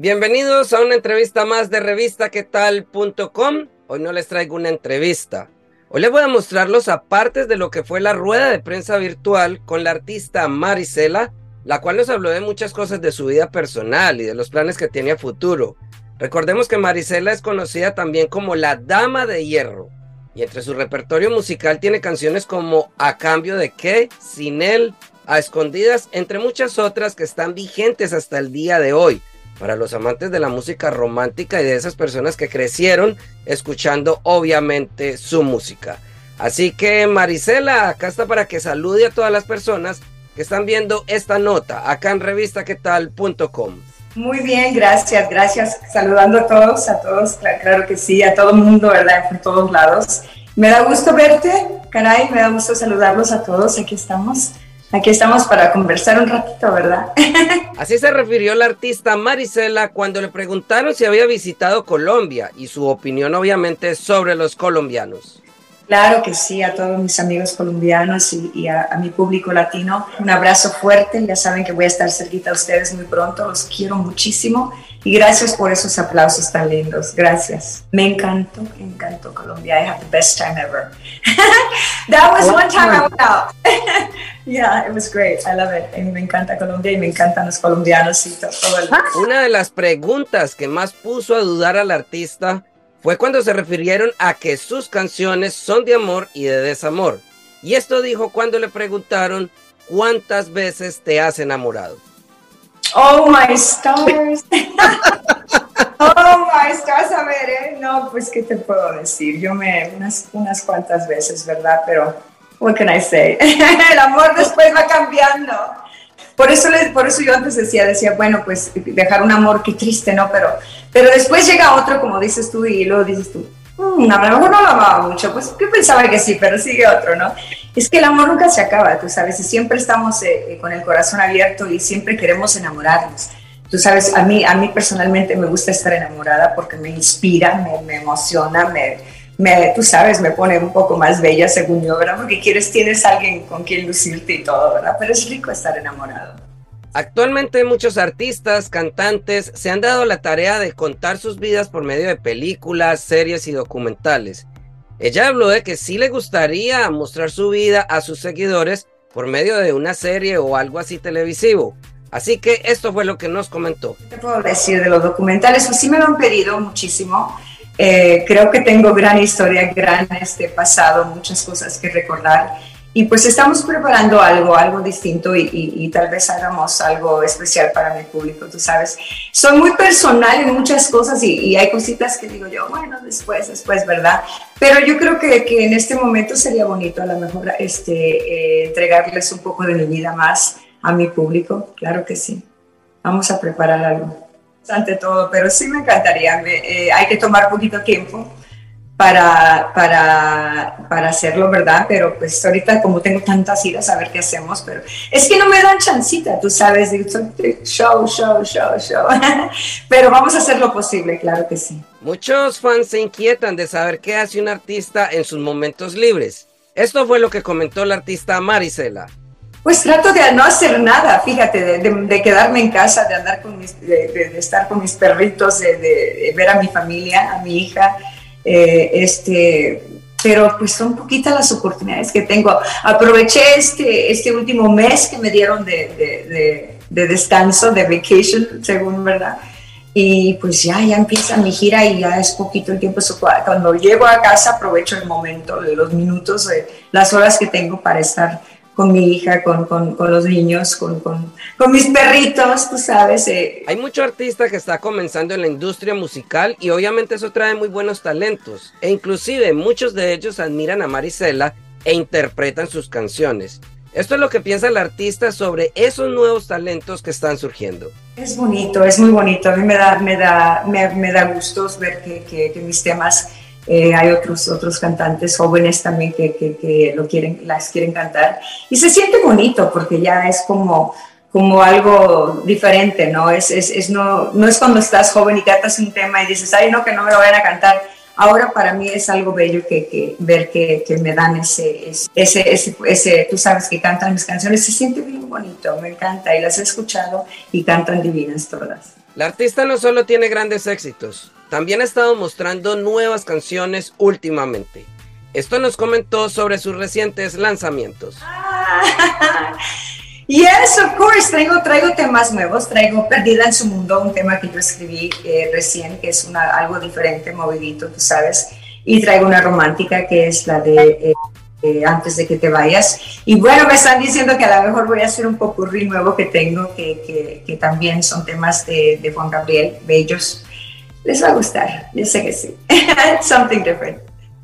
Bienvenidos a una entrevista más de revistaquetal.com. Hoy no les traigo una entrevista. Hoy les voy a mostrar los apartes de lo que fue la rueda de prensa virtual con la artista Marisela, la cual nos habló de muchas cosas de su vida personal y de los planes que tiene a futuro. Recordemos que Marisela es conocida también como la Dama de Hierro, y entre su repertorio musical tiene canciones como A cambio de qué, Sin él, A escondidas, entre muchas otras que están vigentes hasta el día de hoy para los amantes de la música romántica y de esas personas que crecieron escuchando obviamente su música. Así que Marisela, acá está para que salude a todas las personas que están viendo esta nota acá en revistaquetal.com. Muy bien, gracias, gracias. Saludando a todos, a todos, claro, que sí, a todo el mundo, ¿verdad? Por todos lados. Me da gusto verte, caray, me da gusto saludarlos a todos, aquí estamos. Aquí estamos para conversar un ratito, ¿verdad? Así se refirió la artista Marisela cuando le preguntaron si había visitado Colombia y su opinión obviamente sobre los colombianos. Claro que sí, a todos mis amigos colombianos y, a, mi público latino, un abrazo fuerte, ya saben que voy a estar cerquita a ustedes muy pronto, los quiero muchísimo y gracias por esos aplausos tan lindos, gracias. Me encantó, me encantó Colombia, I had the best time ever. That was one time I went out. yeah, it was great, I love it. me encanta Colombia y me encantan los colombianos y todo. Una de las preguntas que más puso a dudar al artista fue cuando se refirieron a que sus canciones son de amor y de desamor. Y esto dijo cuando le preguntaron cuántas veces te has enamorado. Oh my stars. oh my stars, a ver, ¿eh? No, pues qué te puedo decir. Yo me unas, unas cuantas veces, ¿verdad? Pero what can I say? El amor después va cambiando. Por eso, les, por eso yo antes decía, decía, bueno, pues dejar un amor, qué triste, ¿no? Pero, pero después llega otro, como dices tú, y luego dices tú, mmm, a lo mejor no lo amaba mucho, pues yo pensaba que sí, pero sigue otro, ¿no? Es que el amor nunca se acaba, tú sabes, y siempre estamos eh, eh, con el corazón abierto y siempre queremos enamorarnos. Tú sabes, a mí, a mí personalmente me gusta estar enamorada porque me inspira, me, me emociona, me, me, tú sabes, me pone un poco más bella según yo, ¿verdad? Porque quieres, tienes alguien con quien lucirte y todo, ¿verdad? Pero es rico estar enamorado. Actualmente muchos artistas, cantantes se han dado la tarea de contar sus vidas por medio de películas, series y documentales. Ella habló de que sí le gustaría mostrar su vida a sus seguidores por medio de una serie o algo así televisivo. Así que esto fue lo que nos comentó. ¿Qué puedo decir de los documentales? Pues sí me lo han pedido muchísimo. Eh, creo que tengo gran historia, gran este pasado, muchas cosas que recordar. Y pues estamos preparando algo, algo distinto y, tal vez hagamos algo especial para mi público, tú sabes. Soy muy personal en muchas cosas y, hay cositas que digo yo, bueno, después, después, ¿verdad? Pero yo creo que, que en este momento sería bonito a lo mejor este, eh, entregarles un poco de mi vida más a mi público, claro que sí. Vamos a preparar algo ante todo, pero sí me encantaría. Eh, hay que tomar poquito tiempo para, para, para, hacerlo, ¿verdad? Pero pues ahorita como tengo tantas idas a ver qué hacemos, pero es que no me dan chancita, tú sabes, show, show, show, show. pero vamos a hacer lo posible, claro que sí. Muchos fans se inquietan de saber qué hace un artista en sus momentos libres. Esto fue lo que comentó la artista Marisela. Pues trato de no hacer nada, fíjate, de, quedarme en casa, de andar de, estar con mis perritos, de, ver a mi familia, a mi hija, eh, este, pero pues son poquitas las oportunidades que tengo. Aproveché este, este último mes que me dieron de, descanso, de vacation, según verdad. Y pues ya, ya empieza mi gira y ya es poquito el tiempo. Cuando llego a casa aprovecho el momento, los minutos, las horas que tengo para estar con mi hija, con, con, con los niños, con, con, mis perritos, tú sabes. Eh. Hay mucho artista que está comenzando en la industria musical y obviamente eso trae muy buenos talentos e inclusive muchos de ellos admiran a Marisela e interpretan sus canciones. Esto es lo que piensa el artista sobre esos nuevos talentos que están surgiendo. Es bonito, es muy bonito. A mí me da, me da, me, da gustos ver que, que mis temas eh, hay otros, otros cantantes jóvenes también que, que, lo quieren, las quieren cantar. Y se siente bonito porque ya es como, como algo diferente, ¿no? Es, es, es, no, no es cuando estás joven y cantas un tema y dices, ay, no, que no me lo vayan a cantar. Ahora para mí es algo bello que, que ver que, que, me dan ese, ese, ese, ese, tú sabes que cantan mis canciones, se siente bien bonito, me encanta y las he escuchado y cantan divinas todas. La artista no solo tiene grandes éxitos, también ha estado mostrando nuevas canciones últimamente. Esto nos comentó sobre sus recientes lanzamientos. yes, of course. Traigo, traigo temas nuevos. Traigo Perdida en su mundo, un tema que yo escribí eh, recién, que es algo diferente, movidito, tú sabes. Y traigo una romántica que es la de eh, eh, Antes de que te vayas. Y bueno, me están diciendo que a lo mejor voy a hacer un poco nuevo que tengo, que, que, que también son temas de, de Juan Gabriel, bellos les va a gustar, yo sé que sí. Something different.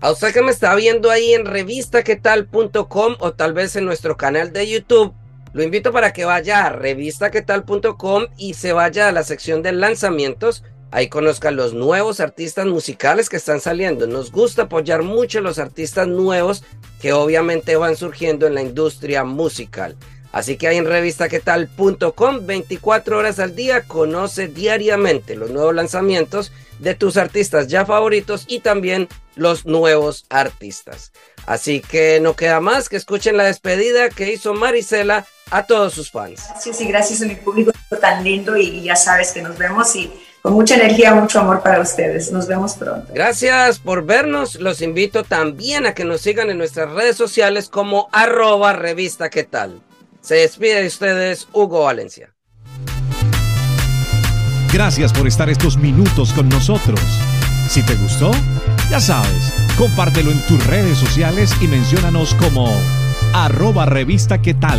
A usted que me está viendo ahí en revistaquetal.com o tal vez en nuestro canal de YouTube, lo invito para que vaya a revistaquetal.com y se vaya a la sección de lanzamientos. Ahí conozca los nuevos artistas musicales que están saliendo. Nos gusta apoyar mucho a los artistas nuevos que obviamente van surgiendo en la industria musical. Así que ahí en revistaquetal.com 24 horas al día conoce diariamente los nuevos lanzamientos de tus artistas ya favoritos y también los nuevos artistas. Así que no queda más que escuchen la despedida que hizo Marisela a todos sus fans. Gracias y gracias a mi público tan lindo y ya sabes que nos vemos y con mucha energía, mucho amor para ustedes. Nos vemos pronto. Gracias por vernos. Los invito también a que nos sigan en nuestras redes sociales como arroba revista qué tal. Se despide de ustedes Hugo Valencia. Gracias por estar estos minutos con nosotros. Si te gustó, ya sabes, compártelo en tus redes sociales y menciónanos como arroba revista qué tal.